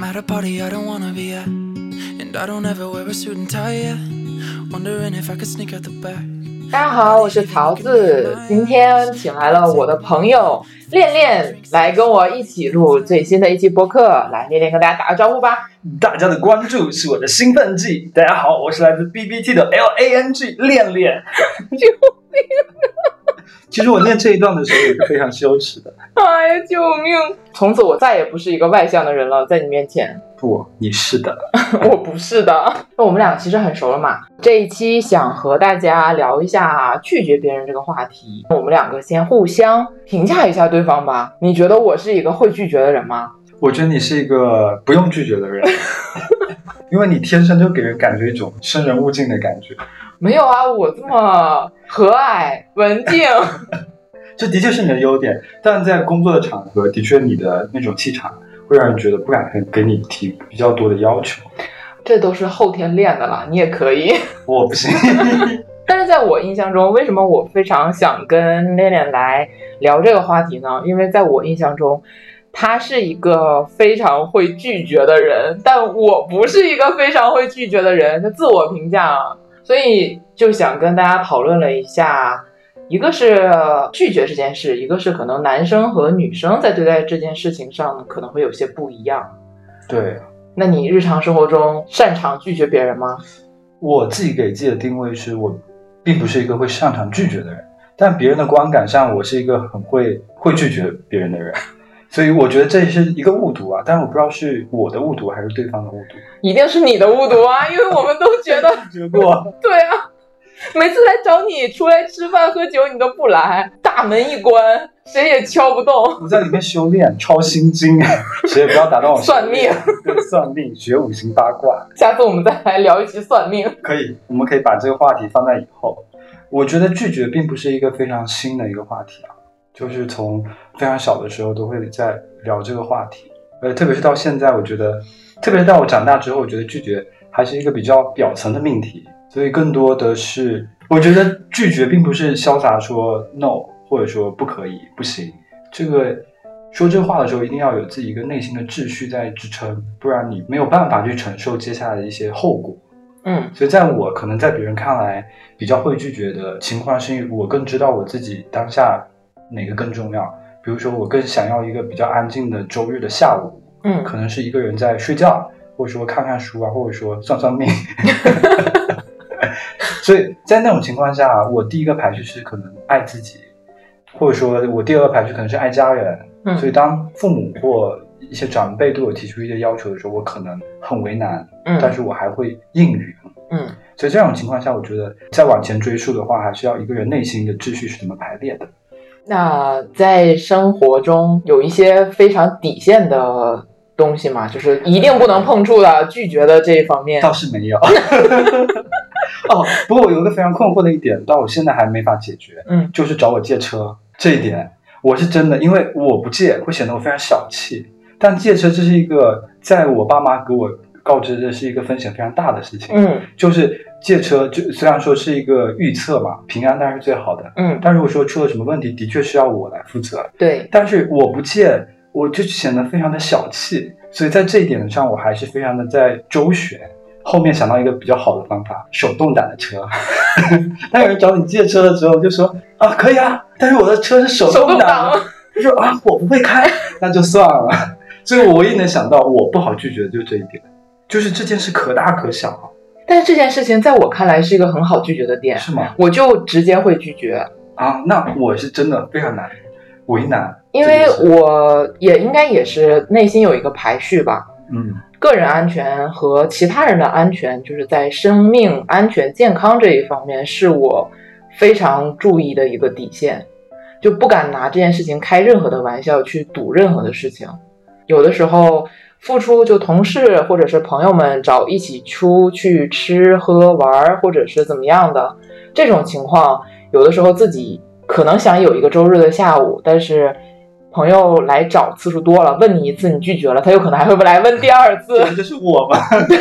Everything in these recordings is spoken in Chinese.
I'm at a party I don't wanna be at, and I don't ever wear a suit and tie yet. Wondering if I could sneak out the back. 大家好，我是桃子，今天请来了我的朋友恋恋来跟我一起录最新的一期播客。来，恋恋跟大家打个招呼吧。大家的关注是我的兴奋剂。大家好，我是来自 BBT 的 L A N G 恋恋。救命！其实我念这一段的时候也是非常羞耻的。哎呀，救命！从此我再也不是一个外向的人了，在你面前。不，你是的。我不是的。那我们俩其实很熟了嘛。这一期想和大家聊一下拒绝别人这个话题。我们两个先互相评价一下对方吧。你觉得我是一个会拒绝的人吗？我觉得你是一个不用拒绝的人，因为你天生就给人感觉一种生人勿近的感觉。没有啊，我这么和蔼文静。这的确是你的优点，但在工作的场合，的确你的那种气场会让人觉得不敢给你提比较多的要求。这都是后天练的啦，你也可以。我不行。但是在我印象中，为什么我非常想跟恋恋来聊这个话题呢？因为在我印象中，他是一个非常会拒绝的人，但我不是一个非常会拒绝的人。他自我评价啊。所以就想跟大家讨论了一下，一个是拒绝这件事，一个是可能男生和女生在对待这件事情上可能会有些不一样。对，那你日常生活中擅长拒绝别人吗？我自己给自己的定位是我并不是一个会擅长拒绝的人，但别人的观感上我是一个很会会拒绝别人的人。所以我觉得这是一个误读啊，但是我不知道是我的误读还是对方的误读，一定是你的误读啊，因为我们都觉得觉过，对啊，每次来找你出来吃饭喝酒，你都不来，大门一关，谁也敲不动。我在里面修炼抄心经，谁也不要打断我算命，对算命学五行八卦。下次我们再来聊一期算命，可以，我们可以把这个话题放在以后。我觉得拒绝并不是一个非常新的一个话题啊。就是从非常小的时候都会在聊这个话题，呃，特别是到现在，我觉得，特别是到我长大之后，我觉得拒绝还是一个比较表层的命题，所以更多的是，我觉得拒绝并不是潇洒说 no，或者说不可以、不行。这个说这话的时候，一定要有自己一个内心的秩序在支撑，不然你没有办法去承受接下来的一些后果。嗯，所以在我可能在别人看来比较会拒绝的情况，是因为我更知道我自己当下。哪个更重要？比如说，我更想要一个比较安静的周日的下午，嗯，可能是一个人在睡觉，或者说看看书啊，或者说算算命。所以在那种情况下，我第一个排序是可能爱自己，或者说我第二个排序可能是爱家人。嗯，所以当父母或一些长辈对我提出一些要求的时候，我可能很为难，嗯，但是我还会应允，嗯。所以这种情况下，我觉得再往前追溯的话，还是要一个人内心的秩序是怎么排列的。那在生活中有一些非常底线的东西嘛？就是一定不能碰触的、拒绝的这一方面，倒是没有。哦，不过我有一个非常困惑的一点，到我现在还没法解决。嗯，就是找我借车这一点，我是真的，因为我不借会显得我非常小气。但借车这是一个，在我爸妈给我告知这是一个风险非常大的事情。嗯，就是。借车就虽然说是一个预测嘛，平安当然是最好的。嗯，但如果说出了什么问题，的确是要我来负责。对，但是我不借，我就显得非常的小气。所以在这一点上，我还是非常的在周旋。后面想到一个比较好的方法，手动挡的车。当有人找你借车的时候，就说啊可以啊，但是我的车是手动挡。他说啊我不会开，那就算了。所以我唯一能想到我不好拒绝的就这一点，就是这件事可大可小。但是这件事情在我看来是一个很好拒绝的点，是吗？我就直接会拒绝啊。那我是真的非常难，为难，因为我也应该也是内心有一个排序吧。嗯，个人安全和其他人的安全，就是在生命安全、健康这一方面，是我非常注意的一个底线，就不敢拿这件事情开任何的玩笑，去赌任何的事情。有的时候。付出就同事或者是朋友们找一起出去吃喝玩，或者是怎么样的这种情况，有的时候自己可能想有一个周日的下午，但是朋友来找次数多了，问你一次你拒绝了，他有可能还会来问第二次。这是我吗？对。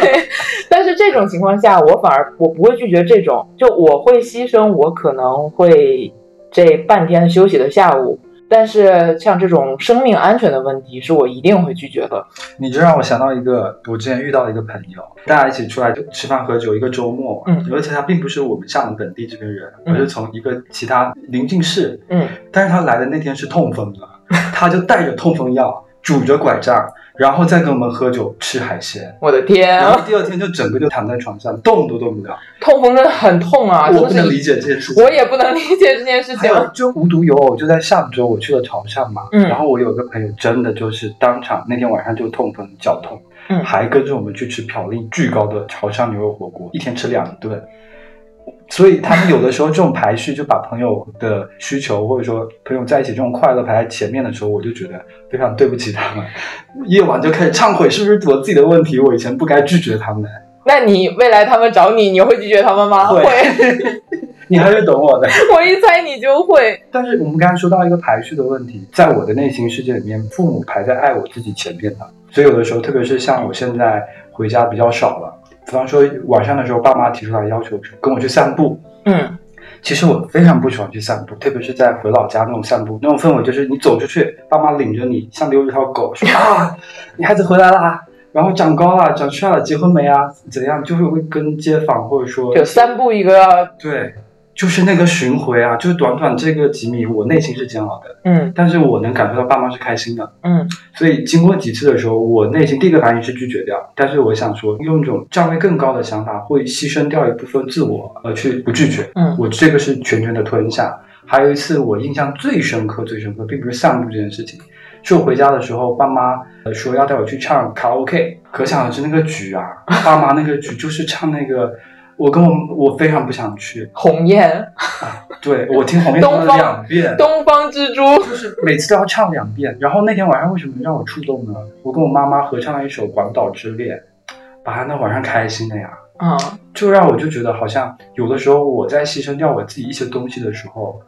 但是这种情况下，我反而我不会拒绝这种，就我会牺牲我可能会这半天休息的下午。但是像这种生命安全的问题，是我一定会拒绝的。你就让我想到一个，我之前遇到一个朋友，大家一起出来吃饭喝酒，一个周末，嗯，而且他并不是我们厦门本地这边人，嗯而是从一个其他邻近市，嗯，但是他来的那天是痛风的，他就带着痛风药，拄着拐杖，然后再跟我们喝酒吃海鲜。我的天然后啊，第二天就整个就躺在床上，动都动不了。痛风真的很痛啊！我不能理解这件事情。我也不能理解这件事情。就无独有偶，就在上周我去了潮汕嘛，嗯然后我有个朋友真的就是当场那天晚上就痛风脚痛，嗯还跟着我们去吃嘌呤巨高的潮汕牛肉火锅，一天吃两顿。所以他们有的时候这种排序，就把朋友的需求或者说朋友在一起这种快乐排在前面的时候，我就觉得非常对不起他们。夜晚就开始忏悔，是不是我自己的问题？我以前不该拒绝他们。那你未来他们找你，你会拒绝他们吗？会 你还是懂我的。我一猜你就会。但是我们刚才说到一个排序的问题，在我的内心世界里面，父母排在爱我自己前面的，所以有的时候，特别是像我现在回家比较少了，比方说晚上的时候，爸妈提出来要求跟我去散步，嗯其实我非常不喜欢去散步，特别是在回老家那种散步，那种氛围就是你走出去，爸妈领着你像遛一条狗，说啊，你孩子回来啦，然后长高了，长帅了，结婚没啊？怎样？就是会跟街坊或者说就散步一个，对，就是那个巡回啊，就是短短这个几米，我内心是煎熬的，嗯。但是我能感受到爸妈是开心的，嗯。所以经过几次的时候，我内心第一个反应是拒绝掉，但是我想说，用一种站位更高的想法，会牺牲掉一部分自我，而去不拒绝，嗯。我这个是全权的吞下。还有一次我印象最深刻、最深刻，并不是散步这件事情，是我回家的时候，爸妈呃说要带我去唱卡拉 OK，可想而知那个局啊，爸妈那个局就是唱那个，我跟我我非常不想去，鸿雁，啊对我听鸿雁唱了东方两遍，东方之珠。就是每次都要唱两遍。然后那天晚上为什么让我触动呢？我跟我妈妈合唱了一首《广岛之恋》，把她那晚上开心的呀，嗯就让我就觉得好像有的时候我在牺牲掉我自己一些东西的时候。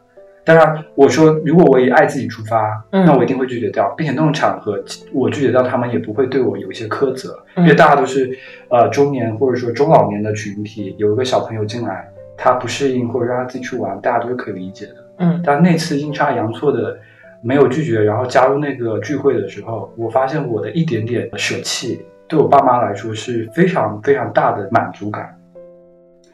当然，我说如果我以爱自己出发，嗯那我一定会拒绝掉，并且那种场合我拒绝掉，他们也不会对我有一些苛责，嗯因为大家都是呃中年或者说中老年的群体，有一个小朋友进来，他不适应或者让他自己去玩，大家都是可以理解的。嗯但那次阴差阳错的没有拒绝，然后加入那个聚会的时候，我发现我的一点点舍弃，对我爸妈来说是非常非常大的满足感。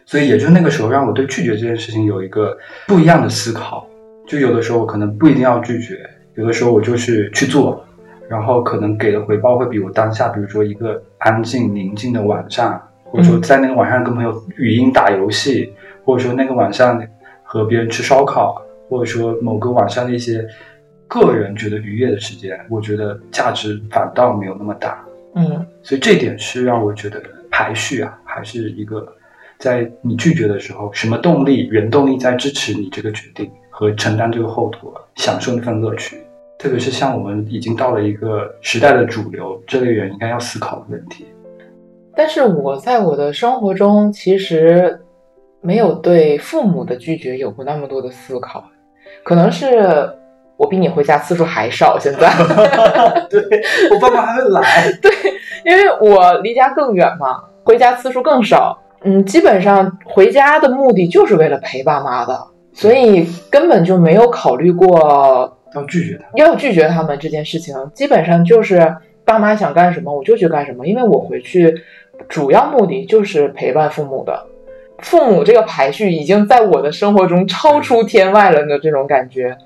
所以也就那个时候，让我对拒绝这件事情有一个不一样的思考。就有的时候我可能不一定要拒绝，有的时候我就是去做，然后可能给的回报会比我当下，比如说一个安静宁静的晚上，或者说在那个晚上跟朋友语音打游戏，或者说那个晚上和别人吃烧烤，或者说某个晚上的一些个人觉得愉悦的时间，我觉得价值反倒没有那么大。嗯。所以这点是让我觉得排序啊，还是一个在你拒绝的时候，什么动力、原动力在支持你这个决定和承担这个后果，享受那份乐趣。特别是像我们已经到了一个时代的主流，这类人应该要思考的问题。但是我在我的生活中其实没有对父母的拒绝有过那么多的思考，可能是我比你回家次数还少。现在，对我爸妈还会来，对因为我离家更远嘛，回家次数更少。嗯，基本上回家的目的就是为了陪爸妈的，所以根本就没有考虑过要拒绝他。要拒绝他们这件事情，基本上就是爸妈想干什么我就去干什么，因为我回去主要目的就是陪伴父母的。父母这个排序已经在我的生活中超出天外了的这种感觉，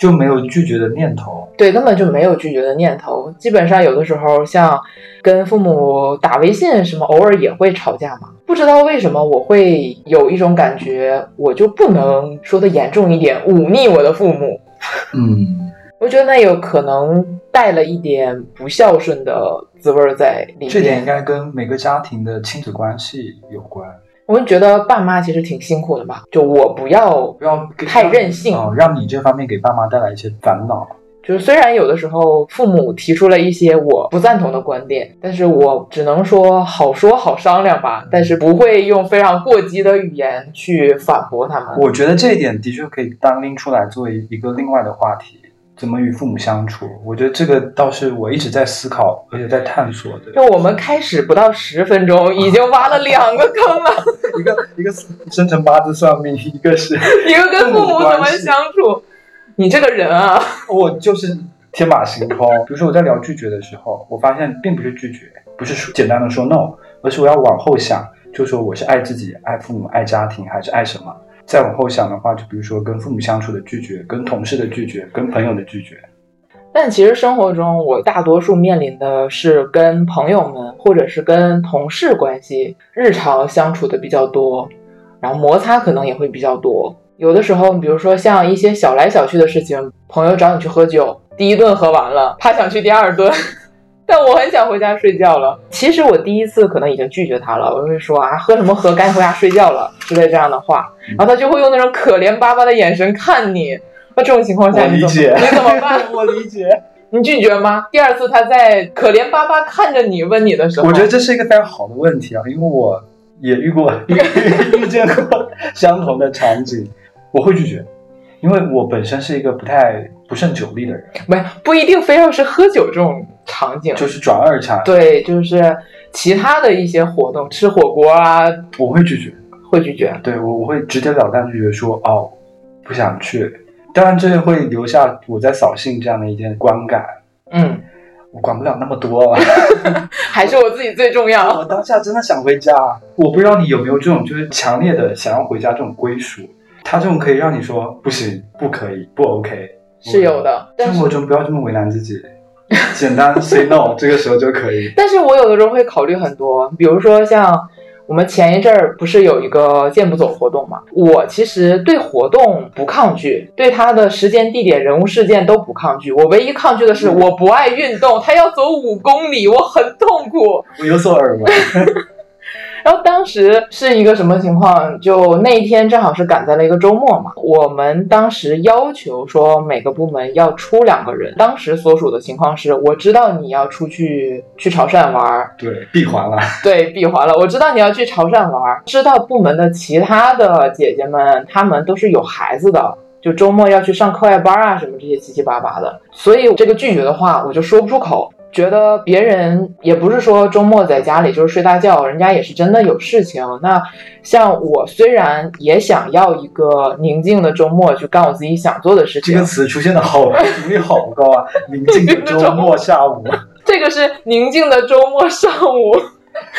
就没有拒绝的念头。对，根本就没有拒绝的念头。基本上有的时候像跟父母打微信什么，偶尔也会吵架嘛。不知道为什么我会有一种感觉，我就不能说的严重一点，忤逆我的父母。嗯，我觉得那有可能带了一点不孝顺的滋味儿在里面。这点应该跟每个家庭的亲子关系有关。我们觉得爸妈其实挺辛苦的嘛，就我不要，不要太任性哦，让你这方面给爸妈带来一些烦恼。就是虽然有的时候父母提出了一些我不赞同的观点，但是我只能说好说好商量吧，但是不会用非常过激的语言去反驳他们。我觉得这一点的确可以单拎出来作为一个另外的话题，怎么与父母相处。我觉得这个倒是我一直在思考，而且在探索的。就我们开始不到十分钟，已经挖了两个坑了，一个一个生辰八字算命，一个是 一个跟父母怎么相处。你这个人啊，我就是天马行空。比如说我在聊拒绝的时候，我发现并不是拒绝，不是说简单的说 no，而是我要往后想，就说我是爱自己、爱父母、爱家庭，还是爱什么？再往后想的话，就比如说跟父母相处的拒绝，跟同事的拒绝，跟朋友的拒绝。但其实生活中，我大多数面临的是跟朋友们或者是跟同事关系日常相处的比较多，然后摩擦可能也会比较多。有的时候，比如说像一些小来小去的事情，朋友找你去喝酒，第一顿喝完了，他想去第二顿，但我很想回家睡觉了。其实我第一次可能已经拒绝他了，我会说啊，喝什么喝，赶紧回家睡觉了之类这样的话，然后他就会用那种可怜巴巴的眼神看你。那这种情况下，你怎么你怎么办？我理解。你拒绝吗？第二次他在可怜巴巴看着你问你的时候，我觉得这是一个非常好的问题啊，因为我也遇过遇 遇见过相同的场景，我会拒绝，因为我本身是一个不太不胜酒力的人，没不一定非要是喝酒这种场景，就是转二茬，对，就是其他的一些活动，吃火锅啊，我会拒绝，会拒绝，对我我会直截了当拒绝说哦，不想去。当然，这会留下我在扫兴这样的一件观感。嗯，我管不了那么多，还是我自己最重要。我当下真的想回家。我不知道你有没有这种，就是强烈的想要回家这种归属。他这种可以让你说不行，不可以，不 OK，是有的。生活中不要这么为难自己，简单 say no，这个时候就可以。但是我有的时候会考虑很多，比如说像。我们前一阵儿不是有一个健步走活动嘛？我其实对活动不抗拒，对它的时间、地点、人物、事件都不抗拒。我唯一抗拒的是我不爱运动，他要走五公里，我很痛苦。我有所耳闻。然后当时是一个什么情况？就那一天正好是赶在了一个周末嘛。我们当时要求说每个部门要出两个人。当时所属的情况是，我知道你要出去去潮汕玩，对，闭环了。对，闭环了。我知道你要去潮汕玩，知道部门的其他的姐姐们，她们都是有孩子的，就周末要去上课外班啊，什么这些七七八八的。所以这个拒绝的话，我就说不出口。觉得别人也不是说周末在家里就是睡大觉，人家也是真的有事情。那像我虽然也想要一个宁静的周末去干我自己想做的事情，这个词出现的好频率好高啊！宁静的周末下午，这个是宁静的周末上午。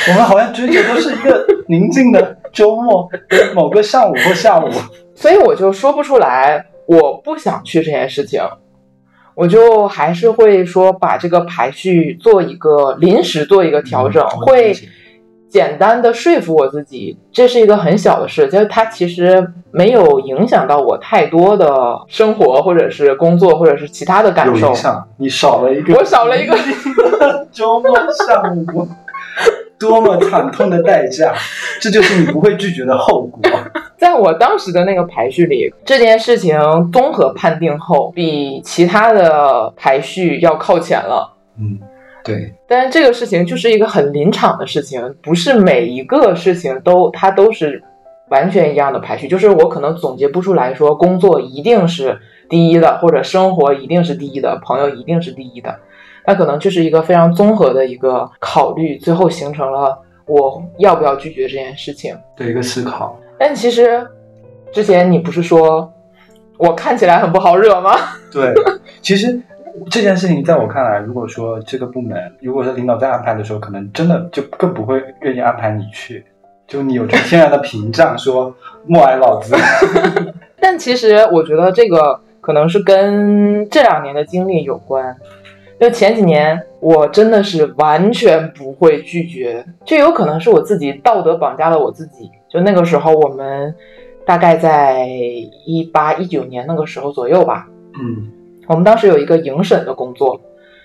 我们好像追求都是一个宁静的周末，某个上午或下午。所以我就说不出来，我不想去这件事情。我就还是会说把这个排序做一个临时做一个调整，会简单的说服我自己，这是一个很小的事，就是它其实没有影响到我太多的生活或者是工作或者是其他的感受。有影响，你少了一个，我少了一个 周末上午。多么惨痛的代价！这就是你不会拒绝的后果。在我当时的那个排序里，这件事情综合判定后，比其他的排序要靠前了。嗯，对。但是这个事情就是一个很临场的事情，不是每一个事情都它都是完全一样的排序。就是我可能总结不出来说，工作一定是第一的，或者生活一定是第一的，朋友一定是第一的。那可能就是一个非常综合的一个考虑，最后形成了我要不要拒绝这件事情的一个思考。但其实之前你不是说我看起来很不好惹吗？对，其实这件事情在我看来，如果说这个部门，如果说领导在安排的时候，可能真的就更不会愿意安排你去，就你有这天然的屏障，说默哀老子。但其实我觉得这个可能是跟这两年的经历有关。就前几年，我真的是完全不会拒绝，就有可能是我自己道德绑架了我自己。就那个时候，我们大概在一八一九年那个时候左右吧。嗯，我们当时有一个迎审的工作，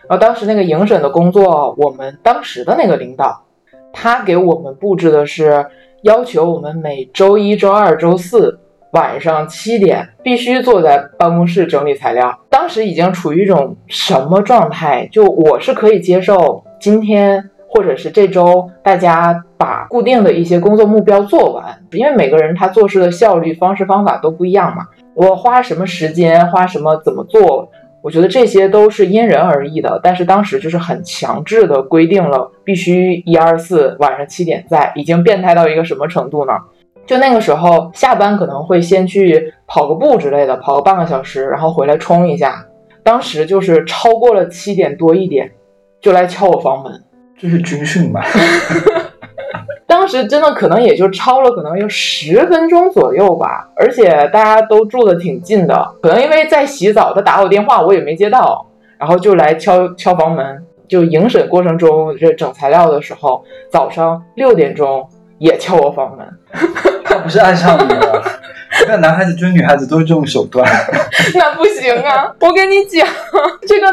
然后当时那个迎审的工作，我们当时的那个领导，他给我们布置的是要求我们每周一周二周四。晚上七点必须坐在办公室整理材料。当时已经处于一种什么状态？就我是可以接受今天或者是这周大家把固定的一些工作目标做完，因为每个人他做事的效率、方式、方法都不一样嘛。我花什么时间，花什么怎么做，我觉得这些都是因人而异的。但是当时就是很强制的规定了，必须一二四晚上七点在，已经变态到一个什么程度呢？就那个时候下班可能会先去跑个步之类的，跑个半个小时，然后回来冲一下。当时就是超过了七点多一点，就来敲我房门。这是军训吧？当时真的可能也就超了，可能有十分钟左右吧。而且大家都住的挺近的，可能因为在洗澡，他打我电话我也没接到，然后就来敲敲房门。就迎审过程中这整材料的时候，早上六点钟也敲我房门。他不是爱上你了？那男孩子追女孩子都是这种手段，那不行啊！我跟你讲，这个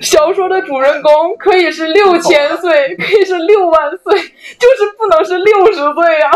小说的主人公可以是六千岁，可以是六万岁，就是不能是六十岁啊。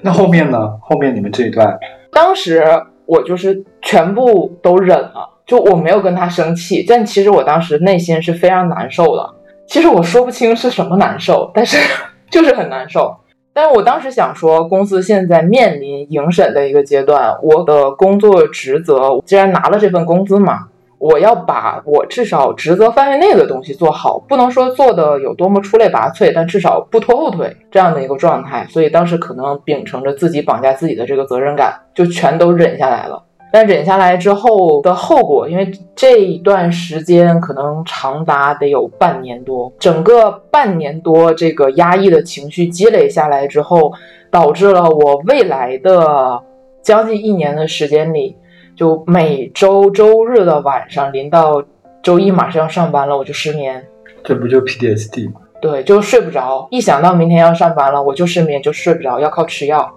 那后面呢？后面你们这一段，当时我就是全部都忍了，就我没有跟他生气，但其实我当时内心是非常难受的。其实我说不清是什么难受，但是 就是很难受。但是我当时想说，公司现在面临迎审的一个阶段，我的工作职责，既然拿了这份工资嘛，我要把我至少职责范围内的东西做好，不能说做的有多么出类拔萃，但至少不拖后腿这样的一个状态。所以当时可能秉承着自己绑架自己的这个责任感，就全都忍下来了。但忍下来之后的后果，因为这一段时间可能长达得有半年多，整个半年多这个压抑的情绪积累下来之后，导致了我未来的将近一年的时间里，就每周周日的晚上临到周一马上要上班了，我就失眠。这不就 PDSD 吗？对，就睡不着，一想到明天要上班了，我就失眠，就睡不着，要靠吃药。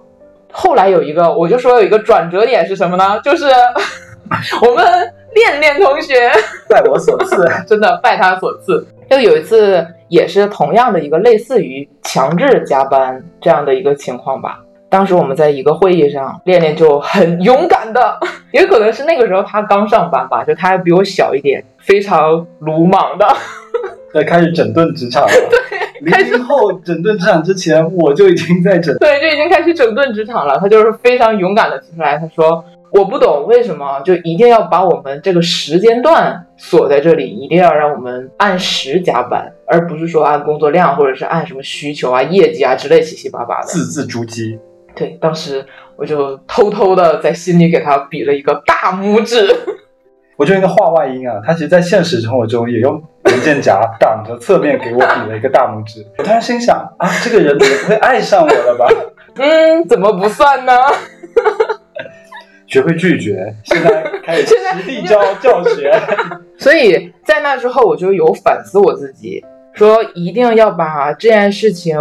后来有一个，我就说有一个转折点是什么呢？就是 我们恋恋同学 拜我所赐，真的拜他所赐。就有一次，也是同样的一个类似于强制加班这样的一个情况吧。当时我们在一个会议上，恋恋就很勇敢的，也可能是那个时候他刚上班吧，就他还比我小一点，非常鲁莽的，在开始整顿职场了。对。开始后整顿职场之前，我就已经在整 对，就已经开始整顿职场了。他就是非常勇敢的提出来，他说：“我不懂为什么就一定要把我们这个时间段锁在这里，一定要让我们按时加班，而不是说按工作量或者是按什么需求啊、业绩啊之类七七八八的。”字字珠玑。对，当时我就偷偷的在心里给他比了一个大拇指。我就一个话外音啊，他其实，在现实生活中也用文件夹挡着侧面给我比了一个大拇指。我突然心想啊，这个人也不会爱上我了吧？嗯，怎么不算呢？学会拒绝，现在开始实地教教学。所以在那之后，我就有反思我自己。说一定要把这件事情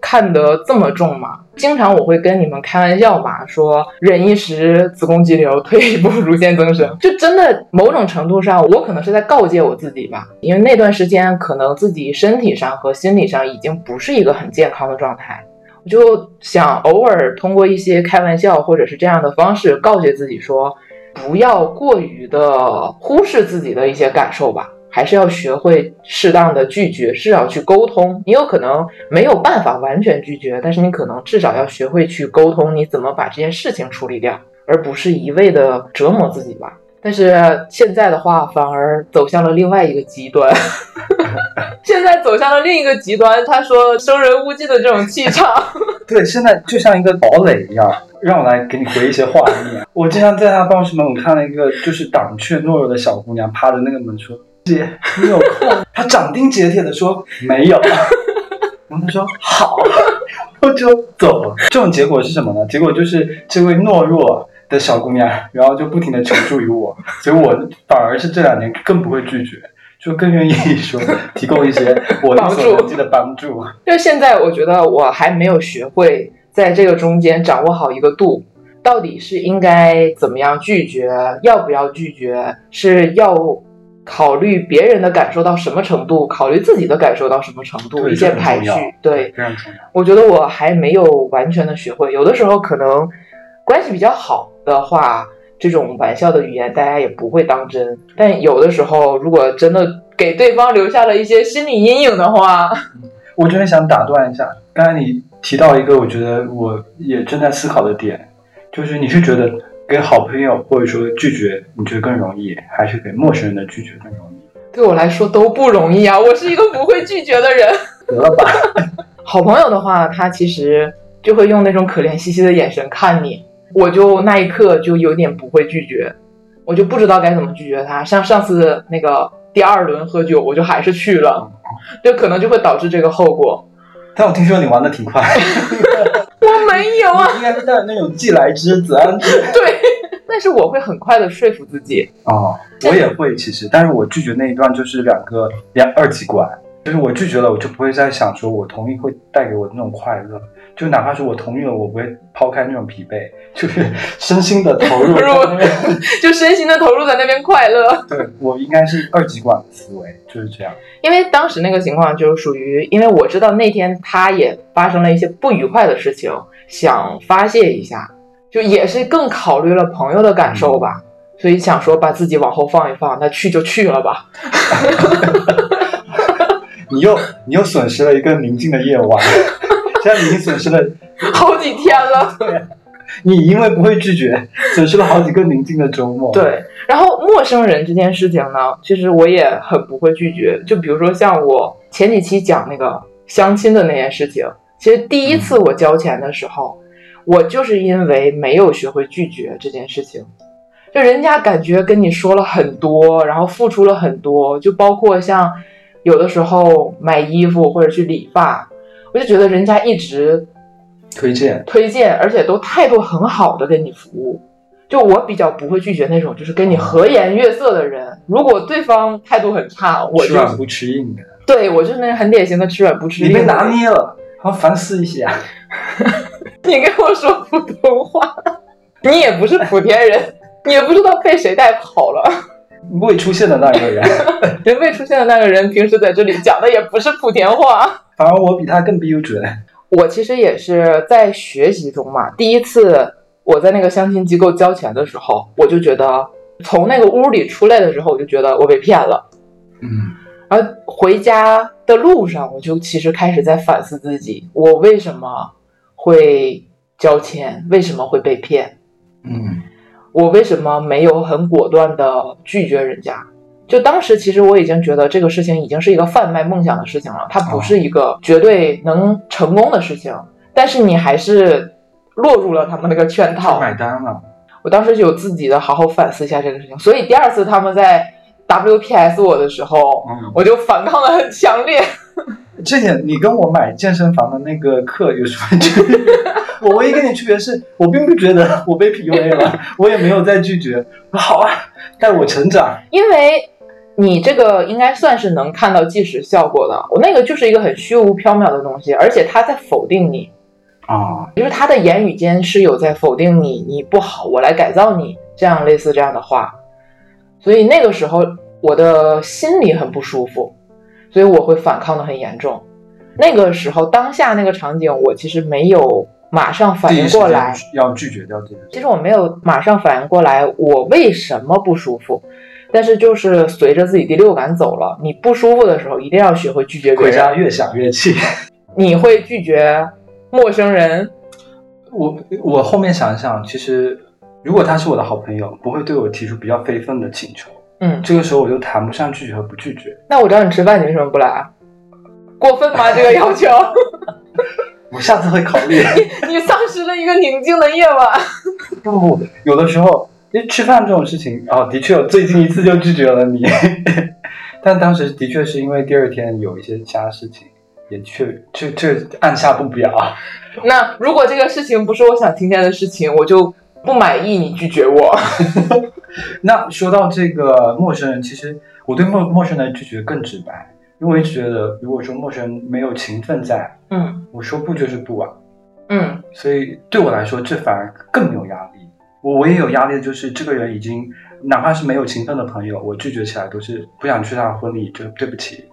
看得这么重吗？经常我会跟你们开玩笑嘛，说忍一时子宫肌瘤，退一步乳腺增生。就真的某种程度上，我可能是在告诫我自己吧，因为那段时间可能自己身体上和心理上已经不是一个很健康的状态，我就想偶尔通过一些开玩笑或者是这样的方式告诫自己说，不要过于的忽视自己的一些感受吧。还是要学会适当的拒绝，至少去沟通。你有可能没有办法完全拒绝，但是你可能至少要学会去沟通，你怎么把这件事情处理掉，而不是一味的折磨自己吧。但是现在的话，反而走向了另外一个极端。现在走向了另一个极端，他说“生人勿近”的这种气场。对，现在就像一个堡垒一样。让我来给你回一些画面。我经常在他办公室门口看到一个就是胆怯懦弱的小姑娘趴着那个门说。姐，你有空？他斩钉截铁的说没有，然后他说好，我就走了。这种结果是什么呢？结果就是这位懦弱的小姑娘，然后就不停的求助于我，所以我反而是这两年更不会拒绝，就更愿意说提供一些我力所能及的帮助。就现在，我觉得我还没有学会在这个中间掌握好一个度，到底是应该怎么样拒绝，要不要拒绝，是要。考虑别人的感受到什么程度，考虑自己的感受到什么程度，一些排序，对，非常重要。我觉得我还没有完全的学会，有的时候可能关系比较好的话，这种玩笑的语言大家也不会当真。但有的时候，如果真的给对方留下了一些心理阴影的话，我真的想打断一下，刚才你提到一个，我觉得我也正在思考的点，就是你是觉得。给好朋友或者说拒绝，你觉得更容易，还是给陌生人的拒绝更容易？对我来说都不容易啊！我是一个不会拒绝的人。得了吧。好朋友的话，他其实就会用那种可怜兮兮的眼神看你，我就那一刻就有点不会拒绝，我就不知道该怎么拒绝他。像上次那个第二轮喝酒，我就还是去了，就可能就会导致这个后果。但我听说你玩的挺快，我没有啊，应该是带着那种既来之则安。之。对，但是我会很快的说服自己。哦，我也会其实，但是我拒绝那一段就是两个两二极管，就是我拒绝了，我就不会再想说我同意会带给我那种快乐，就哪怕是我同意了，我不会抛开那种疲惫，就是身心的投入。就身心的投入在那边快乐。对我应该是二极管的思维，就是这样。因为当时那个情况就是属于，因为我知道那天他也发生了一些不愉快的事情，想发泄一下，就也是更考虑了朋友的感受吧，所以想说把自己往后放一放，那去就去了吧。你又你又损失了一个宁静的夜晚，现在你已经损失了，好几天了。对你因为不会拒绝，损失了好几个宁静的周末。，对，然后陌生人这件事情呢，其实我也很不会拒绝。就比如说像我前几期讲那个相亲的那件事情，其实第一次我交钱的时候，我就是因为没有学会拒绝这件事情。就人家感觉跟你说了很多，然后付出了很多，就包括像有的时候买衣服或者去理发，我就觉得人家一直推荐推荐，而且都态度很好的给你服务。就我比较不会拒绝那种就是跟你和颜悦色的人，如果对方态度很差，我就吃软不吃硬的，对我就是那个很典型的吃软不吃硬。你被拿捏了，好反思一下。你跟我说普通话，你也不是莆田人，你也不知道被谁带跑了。未出现的那个人，人未出现的那个人，平时在这里讲的也不是莆田话。反而我比他更标准。我其实也是在学习中嘛，第一次我在那个相亲机构交钱的时候，我就觉得从那个屋里出来的时候，我就觉得我被骗了。嗯，而回家的路上，我就其实开始在反思自己，我为什么会交钱，为什么会被骗，嗯，我为什么没有很果断的拒绝人家。就当时其实我已经觉得这个事情已经是一个贩卖梦想的事情了，它不是一个绝对能成功的事情，但是你还是落入了他们那个圈套。买单了。我当时就有自己的好好反思一下这个事情，所以第二次他们在 WPS 我的时候，嗯，我就反抗的很强烈。这点你跟我买健身房的那个课有什么区别？我唯一跟你区别是我并不觉得我被 PUA 了，我也没有再拒绝。好啊，带我成长。因为你这个应该算是能看到即时效果的，我那个就是一个很虚无缥缈的东西，而且他在否定你，啊，就是他的言语间是有在否定你，你不好，我来改造你，这样类似这样的话，所以那个时候我的心里很不舒服，所以我会反抗的很严重。那个时候当下那个场景，我其实没有马上反应过来，要拒绝掉这件事。其实我没有马上反应过来我为什么不舒服，但是就是随着自己第六感走了。你不舒服的时候，一定要学会拒绝别人回家。越想越气。你会拒绝陌生人，我我后面想一想，其实如果他是我的好朋友，不会对我提出比较非分的请求，嗯，这个时候我就谈不上拒绝和不拒绝。那我找你吃饭，你为什么不来啊？过分吗？这个要求？我下次会考虑。你你丧失了一个宁静的夜晚。不不不，有的时候，因为吃饭这种事情，哦，的确，我最近一次就拒绝了你，但当时的确是因为第二天有一些其他事情，也确确确按下不表。那如果这个事情不是我想听见的事情，我就不满意你拒绝我。那说到这个陌生人，其实我对陌陌生人拒绝更直白，因为我一直觉得，如果说陌生人没有情分在，嗯我说不就是不啊，嗯所以对我来说，这反而更没有压力。我唯一有压力的就是这个人已经，哪怕是没有情分的朋友，我拒绝起来都是不想去他的婚礼，就对不起，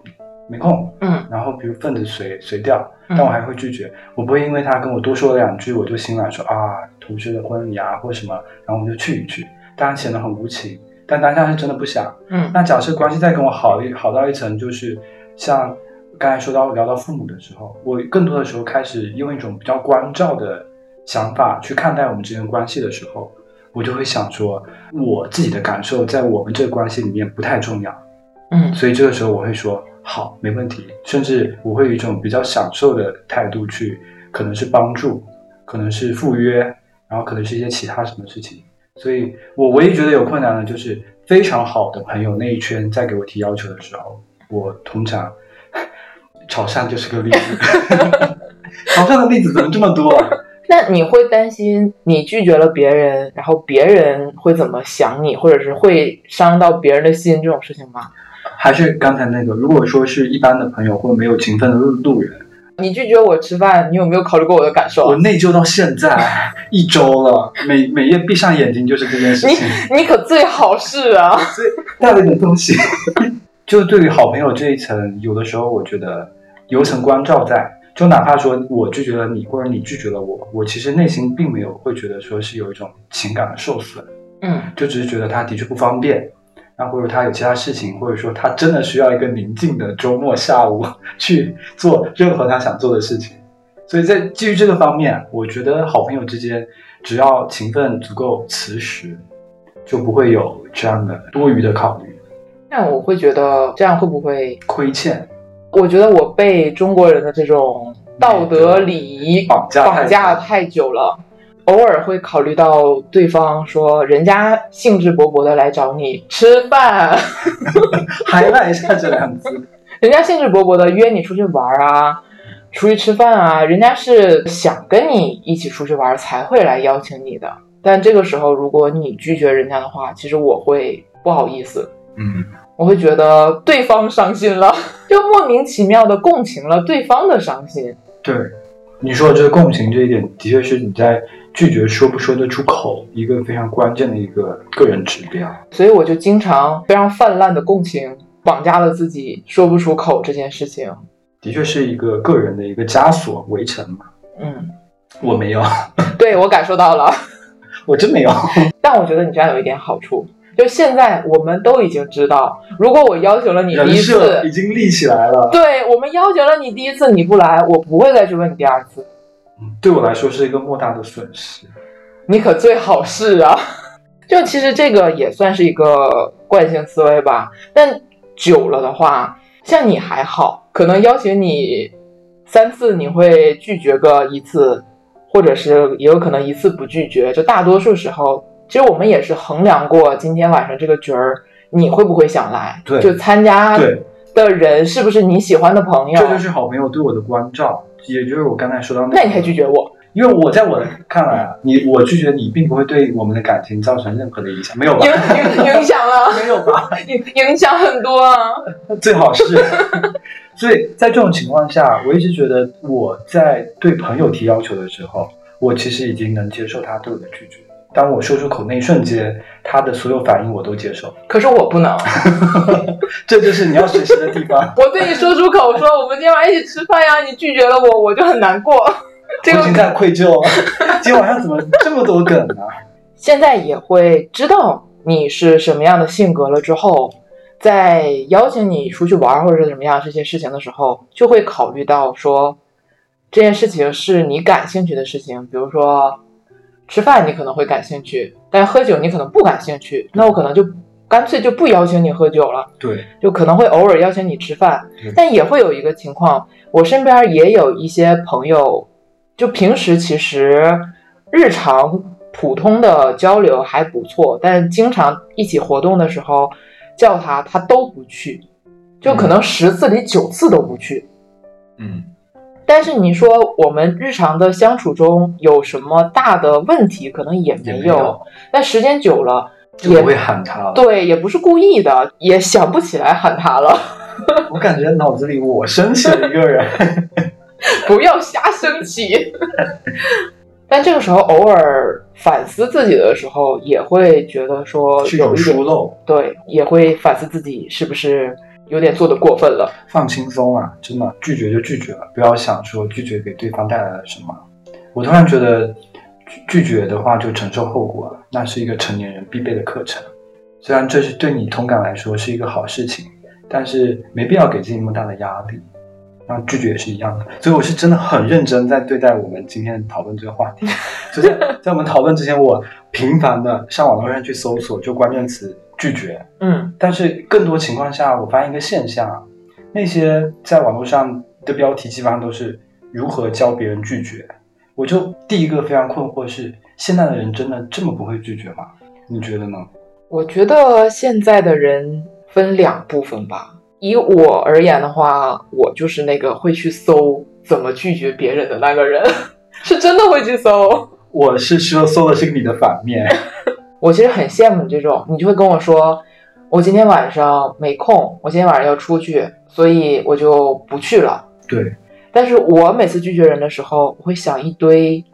没空。嗯然后比如份子随随掉，嗯但我还会拒绝，我不会因为他跟我多说了两句，我就心软说啊同学的婚礼啊或什么，然后我们就去一去，当然显得很无情，但当下是真的不想。嗯那假设关系再跟我好一好到一层，就是像刚才说到聊到父母的时候，我更多的时候开始用一种比较关照的想法去看待我们之间关系的时候，我就会想说，我自己的感受在我们这个关系里面不太重要，嗯所以这个时候我会说好，没问题，甚至我会以一种比较享受的态度去，可能是帮助，可能是赴约，然后可能是一些其他什么事情。所以我唯一觉得有困难的就是非常好的朋友那一圈在给我提要求的时候，我通常 潮汕就是个例子。潮汕的例子怎么这么多啊？那你会担心你拒绝了别人，然后别人会怎么想你，或者是会伤到别人的心这种事情吗？还是刚才那个，如果说是一般的朋友或者没有情分的路路人，你拒绝我吃饭，你有没有考虑过我的感受？我内疚到现在一周了，每每夜闭上眼睛就是这件事情。你你可最好是啊，带了点东西。就对于好朋友这一层，有的时候我觉得有层关照在。就哪怕说我拒绝了你，或者你拒绝了我，我其实内心并没有会觉得说是有一种情感的受损，嗯，就只是觉得他的确不方便，那或者他有其他事情，或者说他真的需要一个宁静的周末下午去做任何他想做的事情。所以在基于这个方面，我觉得好朋友之间只要情分足够磁实，就不会有这样的多余的考虑。那我会觉得这样会不会亏欠？我觉得我被中国人的这种道德礼仪绑架绑架太久了，偶尔会考虑到对方说人家兴致勃勃的来找你吃饭，还赖下这两字，人家兴致勃勃的约你出去玩啊，出去吃饭啊，人家是想跟你一起出去玩才会来邀请你的。但这个时候如果你拒绝人家的话，其实我会不好意思，嗯。我会觉得对方伤心了，就莫名其妙的共情了对方的伤心。对，你说的这个共情这一点，的确是你在拒绝说不说得出口一个非常关键的一个个人指标。所以我就经常非常泛滥的共情，绑架了自己说不出口这件事情。的确是一个个人的一个枷锁围城嘛。嗯，我没有。对我感受到了，我真没有。但我觉得你这样有一点好处。就现在，我们都已经知道，如果我要求了你第一次，已经立起来了。对我们要求了你第一次，你不来，我不会再去问你第二次。嗯，对我来说是一个莫大的损失。你可最好是啊，就其实这个也算是一个惯性思维吧。但久了的话，像你还好，可能邀请你三次，你会拒绝个一次，或者是也有可能一次不拒绝。就大多数时候。其实我们也是衡量过今天晚上这个局儿，你会不会想来？对，就参加的人是不是你喜欢的朋友？这就是好朋友对我的关照，也就是我刚才说到那。那你还拒绝我？因为我在我的看来啊，你我拒绝你，并不会对我们的感情造成任何的影响，没有吧？影影响了？没有吧？影影响很多啊。最好是。所以在这种情况下，我一直觉得我在对朋友提要求的时候，我其实已经能接受他对我的拒绝。当我说出口那一瞬间，他的所有反应我都接受。可是我不能，这就是你要学习的地方。我对你说出口说我们今天晚上一起吃饭呀，你拒绝了我，我就很难过。我已经在愧疚了。今天晚上怎么这么多梗呢？现在也会知道你是什么样的性格了之后，在邀请你出去玩或者是什么样这些事情的时候，就会考虑到说这件事情是你感兴趣的事情，比如说。吃饭你可能会感兴趣，但喝酒你可能不感兴趣，那我可能就干脆就不邀请你喝酒了。对，就可能会偶尔邀请你吃饭，但也会有一个情况，我身边也有一些朋友，就平时其实日常普通的交流还不错，但经常一起活动的时候叫他，他都不去，就可能十次里九次都不去。嗯。但是你说我们日常的相处中有什么大的问题？可能也没有。但时间久了，也不会喊他了。对，也不是故意的，也想不起来喊他了。我感觉脑子里我升起了一个人，不要瞎生气。但这个时候偶尔反思自己的时候，也会觉得说有一疏漏。对，也会反思自己是不是。有点做的过分了，放轻松啊！真的拒绝就拒绝了，不要想说拒绝给对方带来了什么。我突然觉得拒拒绝的话就承受后果，那是一个成年人必备的课程。虽然这是对你同感来说是一个好事情，但是没必要给自己那么大的压力。然后拒绝也是一样的，所以我是真的很认真在对待我们今天讨论这个话题。就是在我们讨论之前，我频繁的上网络上去搜索就关键词。拒绝，嗯，但是更多情况下，我发现一个现象，那些在网络上的标题基本上都是如何教别人拒绝。我就第一个非常困惑是，现在的人真的这么不会拒绝吗？你觉得呢？我觉得现在的人分两部分吧。以我而言的话，我就是那个会去搜怎么拒绝别人的那个人，是真的会去搜。我是说搜的是你的反面。我其实很羡慕你这种，你就会跟我说，我今天晚上没空，我今天晚上要出去，所以我就不去了。对，但是我每次拒绝人的时候，我会想一堆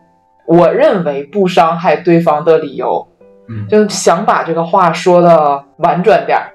我认为不伤害对方的理由，嗯，就想把这个话说的婉转点儿。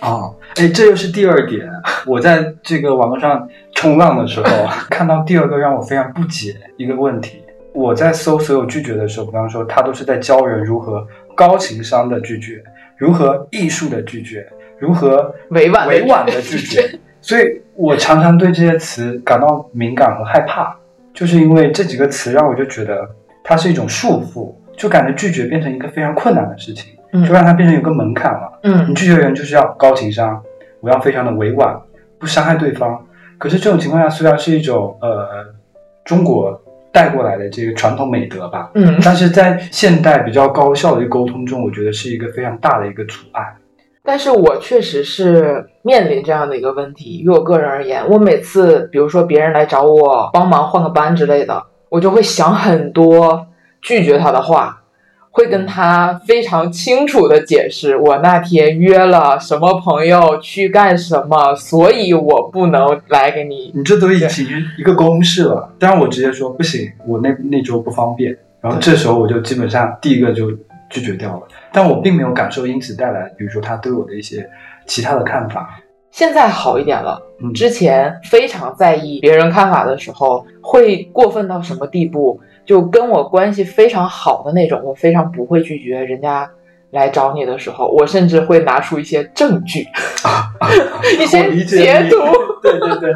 啊，哎，这又是第二点。我在这个网络上冲浪的时候，看到第二个让我非常不解一个问题。我在搜所有拒绝的时候，比方说他都是在教人如何高情商的拒绝，如何艺术的拒绝，如何委婉委婉的拒绝。所以我常常对这些词感到敏感和害怕，就是因为这几个词让我就觉得它是一种束缚，就感觉拒绝变成一个非常困难的事情，就让它变成有个门槛了。嗯你拒绝人就是要高情商，我要非常的委婉，不伤害对方。可是这种情况下虽然是一种呃中国带过来的这个传统美德吧，嗯，但是在现代比较高效的沟通中，我觉得是一个非常大的一个阻碍。但是我确实是面临这样的一个问题。于我个人而言，我每次比如说别人来找我帮忙换个班之类的，我就会想很多拒绝他的话，会跟他非常清楚的解释我那天约了什么朋友去干什么，所以我不能来给你。你这都已经一个公式了，但是我直接说不行，我那那周不方便，然后这时候我就基本上第一个就拒绝掉了，但我并没有感受因此带来，比如说他对我的一些其他的看法。现在好一点了，嗯，之前非常在意别人看法的时候，会过分到什么地步？就跟我关系非常好的那种，我非常不会拒绝人家来找你的时候，我甚至会拿出一些证据，一我些截图。对对对，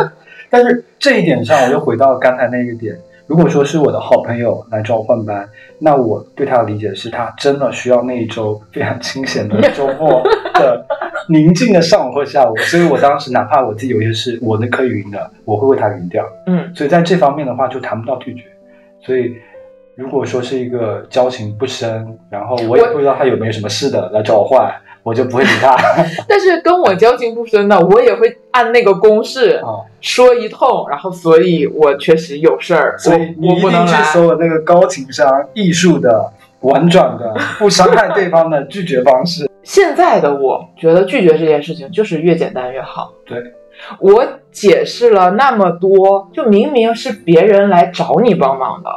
但是这一点上，我又回到刚才那个点。如果说是我的好朋友来找我换班，那我对他的理解是他真的需要那一周非常清闲的周末 的宁静的上午或下午，所以我当时哪怕我自己有些事我能可以匀的，我会为他云掉。嗯，所以在这方面的话，就谈不到拒绝。所以如果说是一个交情不深，然后我也不知道他有没有什么事的来找我换，我就不会理他。但是跟我交情不深的，我也会按那个公式啊说一通，然后所以我确实有事儿，所以你我我一定去不能来。搜了那个高情商、艺术的、婉转的、不伤害对方的拒绝方式。现在的我觉得拒绝这件事情就是越简单越好。对，我解释了那么多，就明明是别人来找你帮忙的，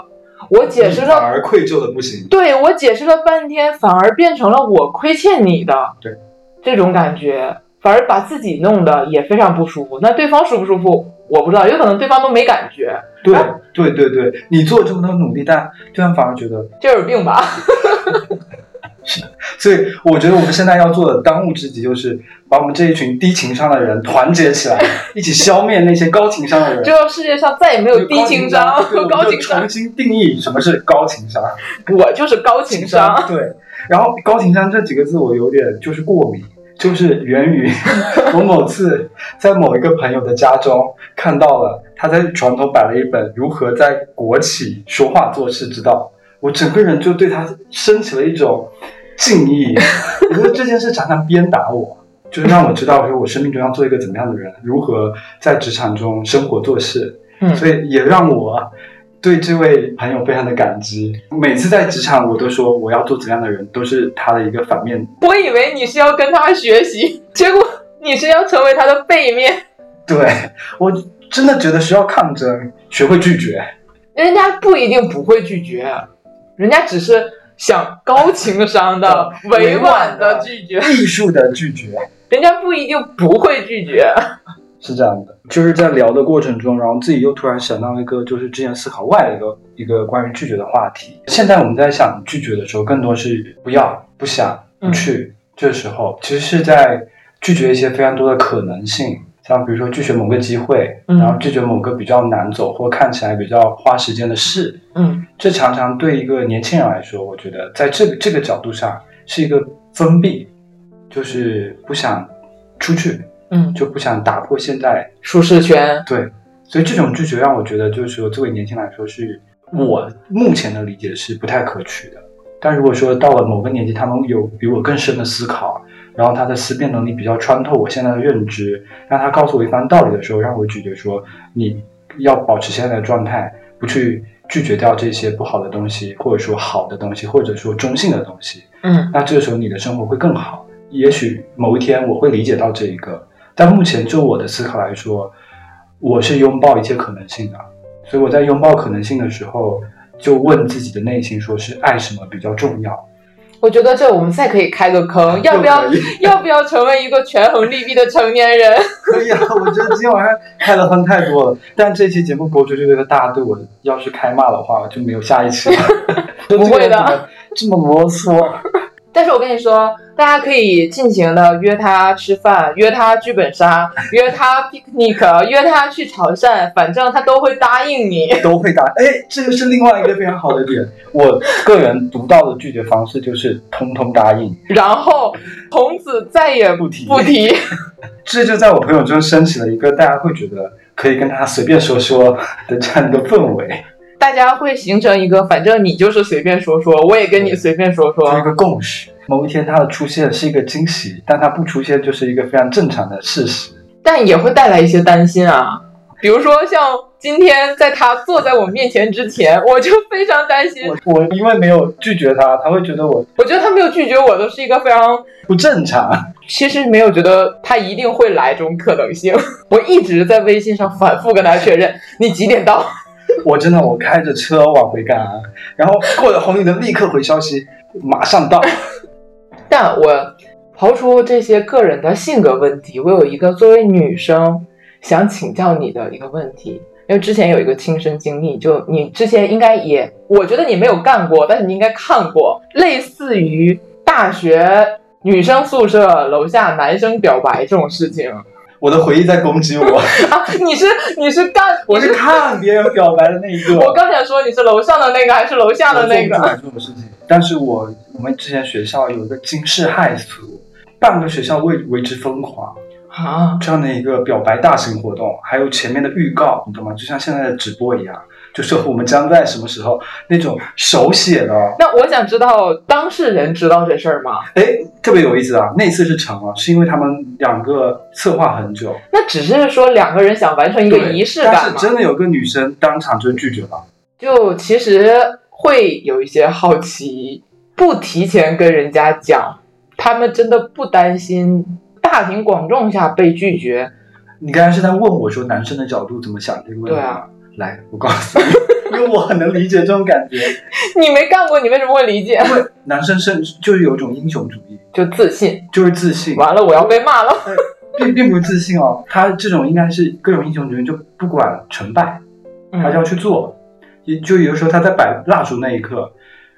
我解释了反了，而愧疚的不行。对我解释了半天，反而变成了我亏欠你的，对，这种感觉，反而把自己弄得也非常不舒服。那对方舒不舒服，我不知道，有可能对方都没感觉，对对对对，你做这么多努力，但对方反而觉得，这有病吧？所以我觉得我们现在要做的当务之急就是把我们这一群低情商的人团结起来，一起消灭那些高情商的人。就世界上再也没有低情商和高情商重，新定义什么是高情商。我就是高情商。对，然后高情商这几个字我有点就是过敏，就是源于我某次在某一个朋友的家中看到了他在床头摆了一本《如何在国企说话做事之道》，我整个人就对他升起了一种敬意。我觉得这件事常常鞭打我。就是让我知道，说我生命中要做一个怎么样的人，如何在职场中生活做事，嗯所以也让我对这位朋友非常的感激。每次在职场，我都说我要做怎样的人，都是他的一个反面。我以为你是要跟他学习，结果你是要成为他的背面。对我真的觉得需要抗争，学会拒绝。人家不一定不会拒绝，人家只是想高情商的、委婉的拒绝，艺术的拒绝人家不一定不会拒绝。是这样的，就是在聊的过程中，然后自己又突然想到一个，就是之前思考外的一个一个关于拒绝的话题。现在我们在想拒绝的时候，更多是不要、不想、不去。这时候其实是在拒绝一些非常多的可能性，像比如说拒绝某个机会，嗯然后拒绝某个比较难走或看起来比较花时间的事。嗯这常常对一个年轻人来说，我觉得在这个这个角度上是一个封闭，就是不想出去，嗯，就不想打破现在舒适圈。对，所以这种拒绝让我觉得，就是说作为年轻人来说是我目前的理解是不太可取的。但如果说到了某个年纪，他们有比我更深的思考，然后他的思辨能力比较穿透我现在的认知，让他告诉我一番道理的时候，让我咀嚼说你要保持现在的状态，不去拒绝掉这些不好的东西，或者说好的东西，或者说中性的东西，嗯那这个时候你的生活会更好。也许某一天我会理解到这一个，但目前就我的思考来说，我是拥抱一切可能性的。所以我在拥抱可能性的时候，就问自己的内心，说是爱什么比较重要？我觉得这我们再可以开个坑，要不要 要不要成为一个权衡利弊的成年人？可以啊，我觉得今天晚上开的坑太多了。但这期节目播出就，这个大家对我要是开骂的话，就没有下一期了。不会的这么啰嗦。但是我跟你说，大家可以尽情的约他吃饭，约他剧本杀，约他 picnic，约他去潮汕，反正他都会答应你。都会答。哎，这个是另外一个非常好的点。我个人独到的拒绝方式就是通通答应，然后从此再也不提不提。这就在我朋友中升起了一个大家会觉得可以跟他随便说说的这样一个氛围，大家会形成一个，反正你就是随便说说，我也跟你随便说说。做一个共识。某一天他的出现是一个惊喜，但他不出现就是一个非常正常的事实。但也会带来一些担心啊。比如说，像今天在他坐在我面前之前，我就非常担心。我我因为没有拒绝他，他会觉得我我觉得他没有拒绝我，都是一个非常，不正常。其实没有觉得他一定会来这种可能性。我一直在微信上反复跟他确认，你几点到？我真的我开着车往回赶，然后过了红绿灯立刻回消息，马上到。但我刨出这些个人的性格问题，我有一个作为女生想请教你的一个问题，因为之前有一个亲身经历，就你之前应该也，我觉得你没有干过，但是你应该看过，类似于大学女生宿舍楼下男生表白这种事情我的回忆在攻击我，啊！你是你是干，我是看别人表白的那一个。我刚想说你是楼上的那个还是楼下的那个？我做不出来这种事情。但是我我们之前学校有一个惊世骇俗，半个学校为为之疯狂啊，这样的一个表白大型活动，还有前面的预告，你懂吗？就像现在的直播一样，就说我们将在什么时候那种手写的，那我想知道当事人知道这事儿吗？哎，特别有意思啊！那次是成了，是因为他们两个策划很久，那只是说两个人想完成一个仪式感但是。真的有个女生当场就拒绝了。就其实会有一些好奇，不提前跟人家讲，他们真的不担心大庭广众下被拒绝。你刚才是在问我说男生的角度怎么想这个问题吗？对啊来，我告诉你，因为我很能理解这种感觉。你没干过，你为什么会理解？因为男生是就是有一种英雄主义，就自信。就是自信，完了，我要被骂了。并并不是自信哦，他这种应该是各种英雄主义，就不管成败，他就要嗯，去做。也就有的时候他在摆蜡烛那一刻，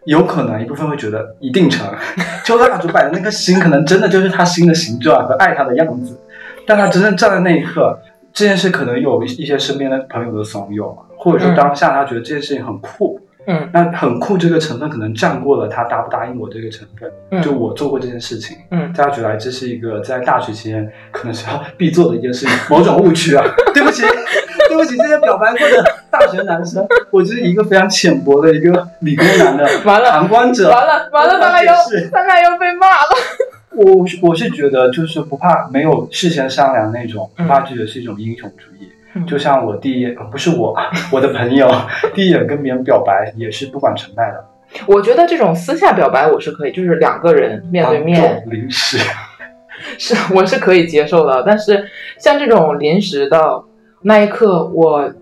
有可能一部分会觉得一定成，就蜡烛摆的那颗心，可能真的就是他心的形状和爱他的样子。但他真正站在那一刻，这件事可能有一些身边的朋友的怂恿，或者说嗯当下他觉得这件事情很酷，嗯那很酷这个成分可能占过了他答不答应我这个成分。嗯就我做过这件事情，嗯，大家觉得哎这是一个在大学期间可能是要必做的一件事情，某种误区啊。对不起，对不起，这些表白过的大学男生，我就是一个非常浅薄的一个理工男的完了旁观者。完了完了，大概要解释咱俩要被骂了。我我是觉得就是不怕没有事先商量那种，不怕拒绝是一种英雄主义。嗯就像我第一眼，呃不是我，我的朋友第一眼跟别人表白也是不管成败的，我觉得这种私下表白我是可以，就是两个人面对面，临时。是我是可以接受的，但是像这种临时的那一刻，我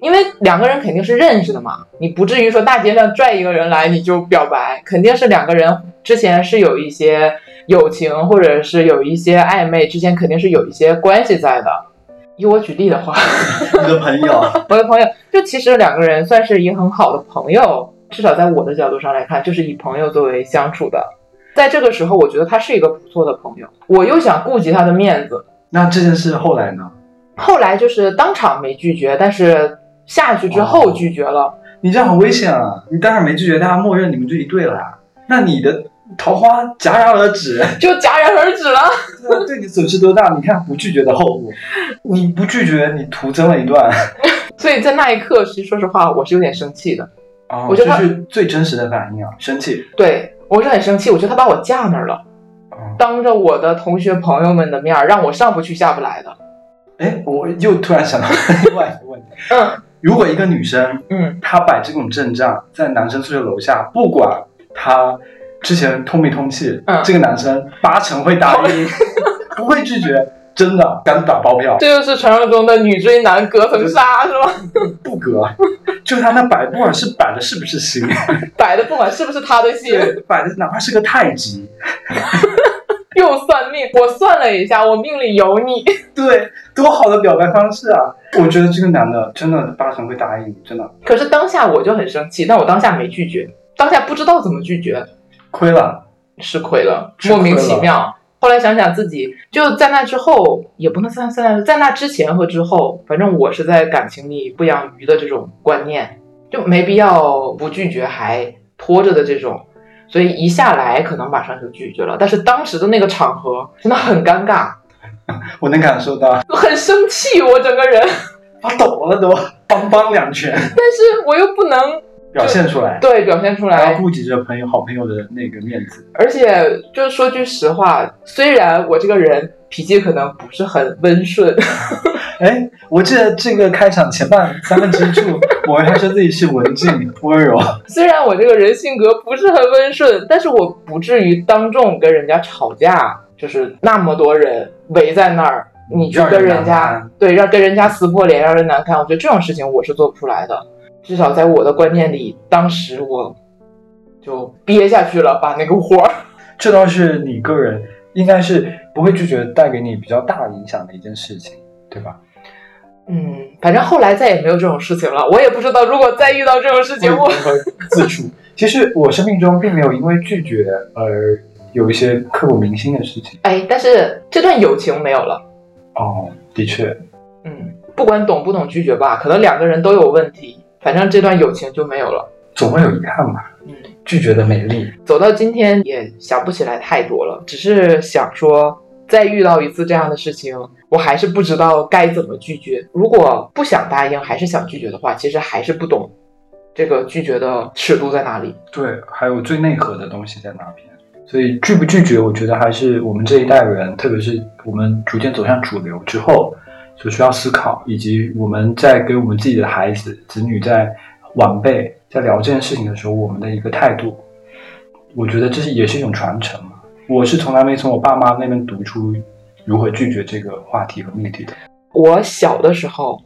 因为两个人肯定是认识的嘛，你不至于说大街上拽一个人来你就表白，肯定是两个人之前是有一些友情或者是有一些暧昧，之间肯定是有一些关系在的。以我举例的话，你的朋友，我的朋友就其实两个人算是一个很好的朋友，至少在我的角度上来看，就是以朋友作为相处的。在这个时候，我觉得他是一个不错的朋友，我又想顾及他的面子，那这件事后来呢？后来就是当场没拒绝，但是下去之后拒绝了。你这样很危险啊！你当然没拒绝，大家默认你们就一对了呀。那你的桃花戛然而止，就戛然而止了。对你损失多大？你看不拒绝的后果，你不拒绝，你徒增了一段。所以在那一刻，其实说实话，我是有点生气的。哦，我觉得这是最真实的反应啊，生气。对我是很生气，我觉得他把我架那儿了，哦，当着我的同学朋友们的面儿让我上不去下不来的。哎，我又突然想到另外一个问题：嗯如果一个女生嗯，她摆这种阵仗，在男生宿舍楼下，不管她之前通没通气，嗯。这个男生八成会答应，不会拒绝，真的敢打包票，这就是传说中的女追男隔层纱是。吗？不隔，就他那摆，不管是摆的是不是心，摆的不管是不是他的心，摆的哪怕是个太极，又算命，我算了一下，我命里有你。对，多好的表白方式啊！我觉得这个男的真的八成会答应，真的。可是当下我就很生气，但我当下没拒绝，当下不知道怎么拒绝，亏了。是亏了，莫名其妙。后来想想自己，就在那之后，也不能算在，在那之前和之后，反正我是在感情里不养鱼的这种观念，就没必要不拒绝还拖着的这种，所以一下来可能马上就拒绝了。但是当时的那个场合真的很尴尬，我能感受到很生气，我整个人，发抖了都，梆梆两拳 但是我又不能表现出来，对表现出来。还要，顾及着朋友、好朋友的那个面子。而且就说句实话，虽然我这个人脾气可能不是很温顺，哎，我记得这个开场前半三分之一处，我还说自己是文静温柔，虽然我这个人性格不是很温顺，但是我不至于当众跟人家吵架，就是那么多人围在那儿，你去跟人家对让跟人家撕破脸，让人难看，我觉得这种事情我是做不出来的。至少在我的观念里，当时我就憋下去了，把那个火儿。这倒是你个人应该是不会拒绝带给你比较大影响的一件事情，对吧？嗯，反正后来再也没有这种事情了。我也不知道，如果再遇到这种事情，我自处。其实我生命中并没有因为拒绝而有一些刻骨铭心的事情。哎，但是这段友情没有了。哦，的确，嗯，不管懂不懂拒绝吧，可能两个人都有问题，反正这段友情就没有了。总会有遗憾吧。嗯，拒绝的美丽，走到今天也想不起来太多了，只是想说，再遇到一次这样的事情，我还是不知道该怎么拒绝。如果不想答应，还是想拒绝的话，其实还是不懂这个拒绝的尺度在哪里。对，还有最内核的东西在哪边。所以拒不拒绝，我觉得还是我们这一代人，特别是我们逐渐走向主流之后，所需要思考，以及我们在给我们自己的孩子、子女在晚辈在聊这件事情的时候，我们的一个态度。我觉得这是也是一种传承嘛。我是从来没从我爸妈那边读出如何拒绝这个话题和命题的。我小的时候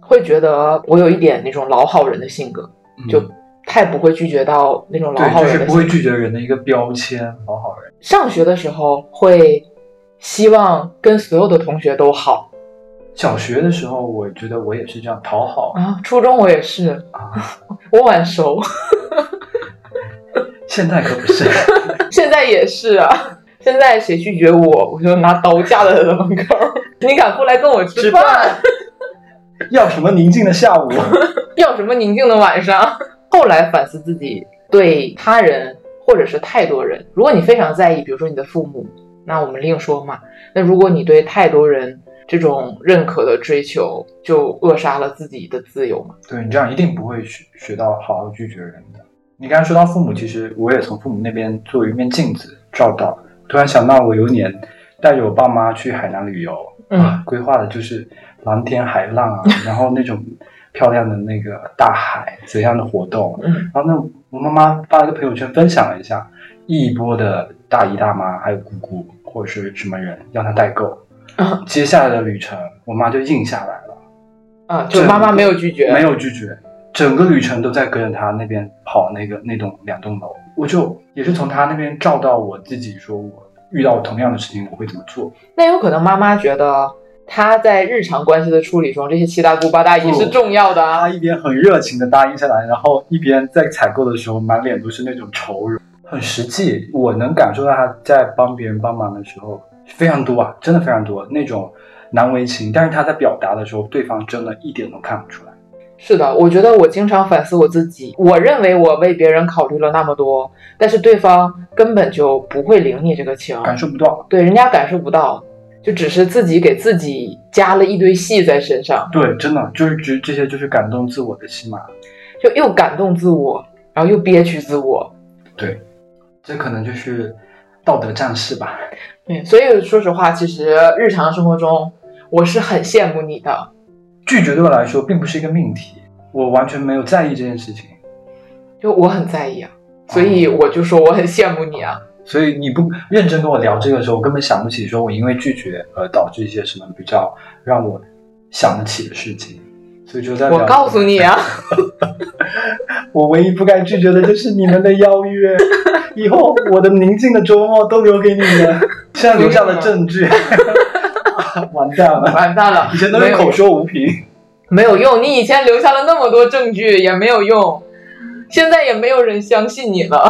会觉得我有一点那种老好人的性格，嗯就太不会拒绝到那种老好对，就是。不会拒绝人的一个标签，老好人。上学的时候会希望跟所有的同学都好小学的时候，我觉得我也是这样讨好啊，初中我也是，啊，我晚熟，现在可不是。现在也是啊。现在谁拒绝我，我就拿刀架在他的门口。你敢过来跟我吃吃？饭要什么宁静的下午？要什么宁静的晚上？后来反思自己对他人或者是太多人，如果你非常在意，比如说你的父母，那我们另说嘛。那如果你对太多人这种认可的追求，就扼杀了自己的自由嘛。对你这样一定不会学学到好好拒绝人的。你刚才说到父母，其实我也从父母那边作为一面镜子照到。突然想到，我有一年带着我爸妈去海南旅游，嗯啊，规划的就是蓝天海浪啊，然后那种漂亮的那个大海，怎样的活动，嗯然后那，我妈妈发了个朋友圈分享了一下，一波的大姨大妈还有姑姑或者是什么人让她代购，啊 接下来的旅程，我妈就应下来了，啊，就妈妈没有拒绝，没有拒绝，整个旅程都在跟着她那边跑那个那栋两栋楼，我就也是从她那边照到我自己，说我遇到同样的事情我会怎么做。那有可能妈妈觉得她在日常关系的处理中，这些七大姑八大姨是重要的啊。她一边很热情的答应下来，然后一边在采购的时候满脸都是那种愁容，很实际。我能感受到她在帮别人帮忙的时候非常多啊，真的非常多那种难为情，但是他在表达的时候，对方真的一点都看不出来。是的，我觉得我经常反思我自己。我认为我为别人考虑了那么多，但是对方根本就不会领你这个情，感受不到，对人家感受不到，就只是自己给自己加了一堆戏在身上，对，真的就是这这些就是感动自我的戏码。就又感动自我，然后又憋屈自我。对，这可能就是道德战士吧。对，所以说实话，其实日常生活中我是很羡慕你的。拒绝对我来说并不是一个命题，我完全没有在意这件事情。就我很在意啊，所以我就说我很羡慕你啊。所以你不认真跟我聊这个的时候，我根本想不起说我因为拒绝而导致一些什么比较让我想得起的事情。所以就在我告诉你啊，我唯一不该拒绝的就是你们的邀约。以后我的宁静的周末都留给你们，现在留下了证据，完蛋了，完蛋了，以前都是口说无凭，没有用。你以前留下了那么多证据也没有用，现在也没有人相信你了。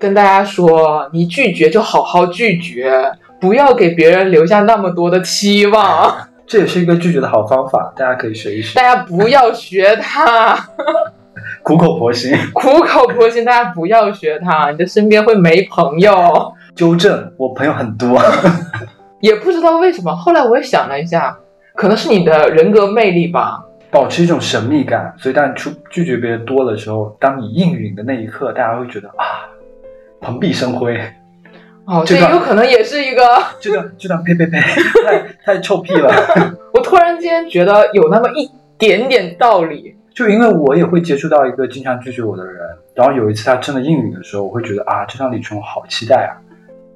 跟大家说，你拒绝就好好拒绝，不要给别人留下那么多的期望。这也是一个拒绝的好方法，大家可以学一学。大家不要学他，苦口婆心，苦口婆心，大家不要学他，你的身边会没朋友。纠正，我朋友很多，也不知道为什么。后来我也想了一下，可能是你的人格魅力吧，保持一种神秘感。所以当你出拒绝别人多的时候，当你应允的那一刻，大家会觉得啊。蓬荜生辉，哦，这有可能也是一个，这段这段呸呸呸，太太臭屁了。我突然间觉得有那么一点点道理，就因为我也会接触到一个经常拒绝我的人，然后有一次他真的应允的时候，我会觉得啊，这场旅程我好期待啊，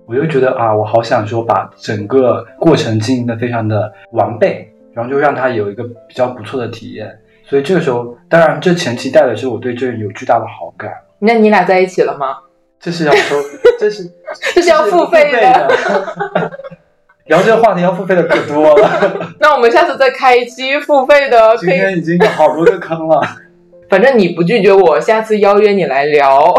我就觉得啊，我好想说把整个过程经营的非常的完备，然后就让他有一个比较不错的体验。所以这个时候，当然这前期带的是我对这人有巨大的好感。那你俩在一起了吗？这是要收，这是这是要付费的。聊这个话题要付费的可多了。那我们下次再开一期付费的。今天已经有好多个坑了。反正你不拒绝我，下次邀约你来聊。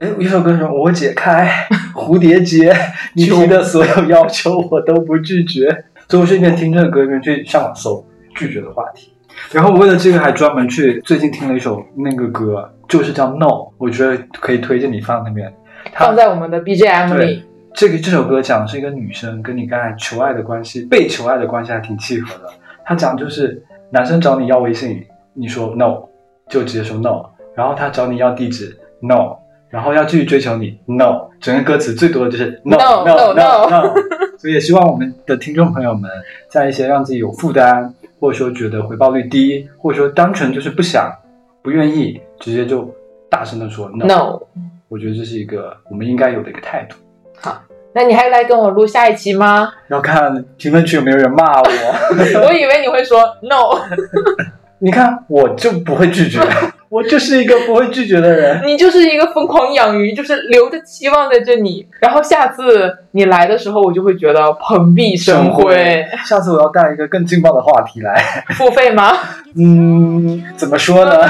哎，一首歌说：“我解开蝴蝶结，你提的所有要求我都不拒绝。”最后是一边听这个歌，一边去上网搜拒绝的话题。然后我为了这个还专门去最近听了一首那个歌，就是叫 No，我觉得可以推荐你放那边。放在我们的 BGM 里。这个这首歌讲的是一个女生跟你刚才求爱的关系，被求爱的关系还挺契合的。他讲就是男生找你要微信，你说 no，就直接说 no。然后他找你要地址 no，然后要继续追求你 no。整个歌词最多的就是 no no no no。所以也希望我们的听众朋友们，在一些让自己有负担，或者说觉得回报率低，或者说单纯就是不想、不愿意，直接就大声的说 no。我觉得这是一个我们应该有的一个态度。好，那你还来跟我录下一期吗？要看评论区有没有人骂我。我以为你会说 no。你看，我就不会拒绝，我就是一个不会拒绝的人。你就是一个疯狂养鱼，就是留着期望在这里，然后下次你来的时候，我就会觉得蓬荜生辉。下次我要带一个更劲爆的话题来。付费吗？嗯，怎么说呢？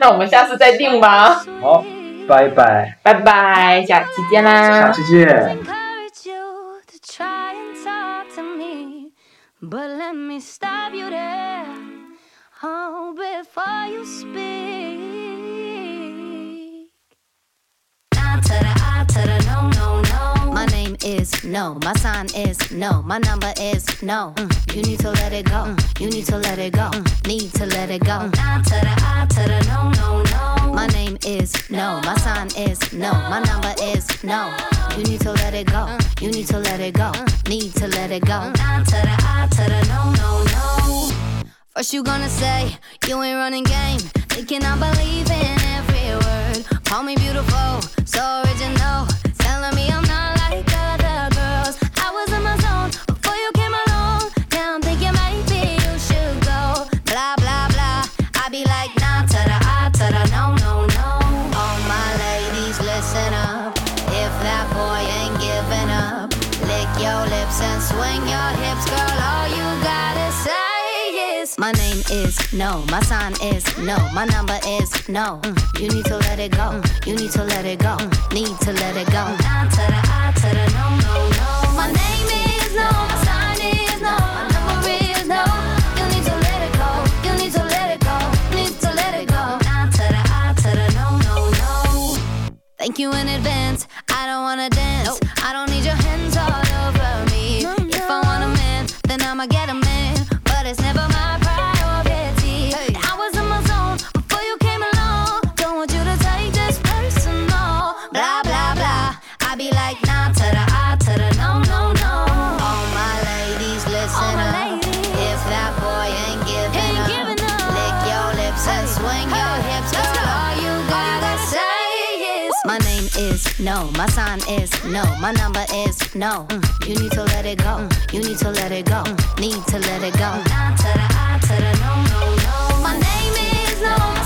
那我们下次再定吧。好。拜拜，拜拜，下期见啦！下期见。Is no. My sign is no. My number is no. Mm. You need to let it go. Mm. You need to let it go. Mm. Need to let it go. Nah to the I to the no, no, no. My name is no. My sign is no. My number is no. You need to let it go. You need to let it go. Need to let it go. Nah to the I to the no, no, no. First you gonna say you ain't running game. Thinking I believe in every word. Call me beautiful, so original. Telling me I'm not is no. My sign is no. My number is no. You need to let it go. You need to let it go. Need to let it go. To the I to the no, no, no. My name is no. My sign is no. My number is no. You need to let it go. You need to let it go. Need to let it go. Nah to the I to the no, no, no. Thank you in advance. I don't wanna dance. Nope. I don't need your listen up. If that boy ain't giving, ain't up, giving up, lick your lips hey, and swing hey, your hips, girl. All you gotta say is Woo. my name is no, my sign is no, my number is no. Mm. You need to let it go. Mm. You need to let it go. Mm. Need to let it go. Nine to the I to the no, no, no. My name is no.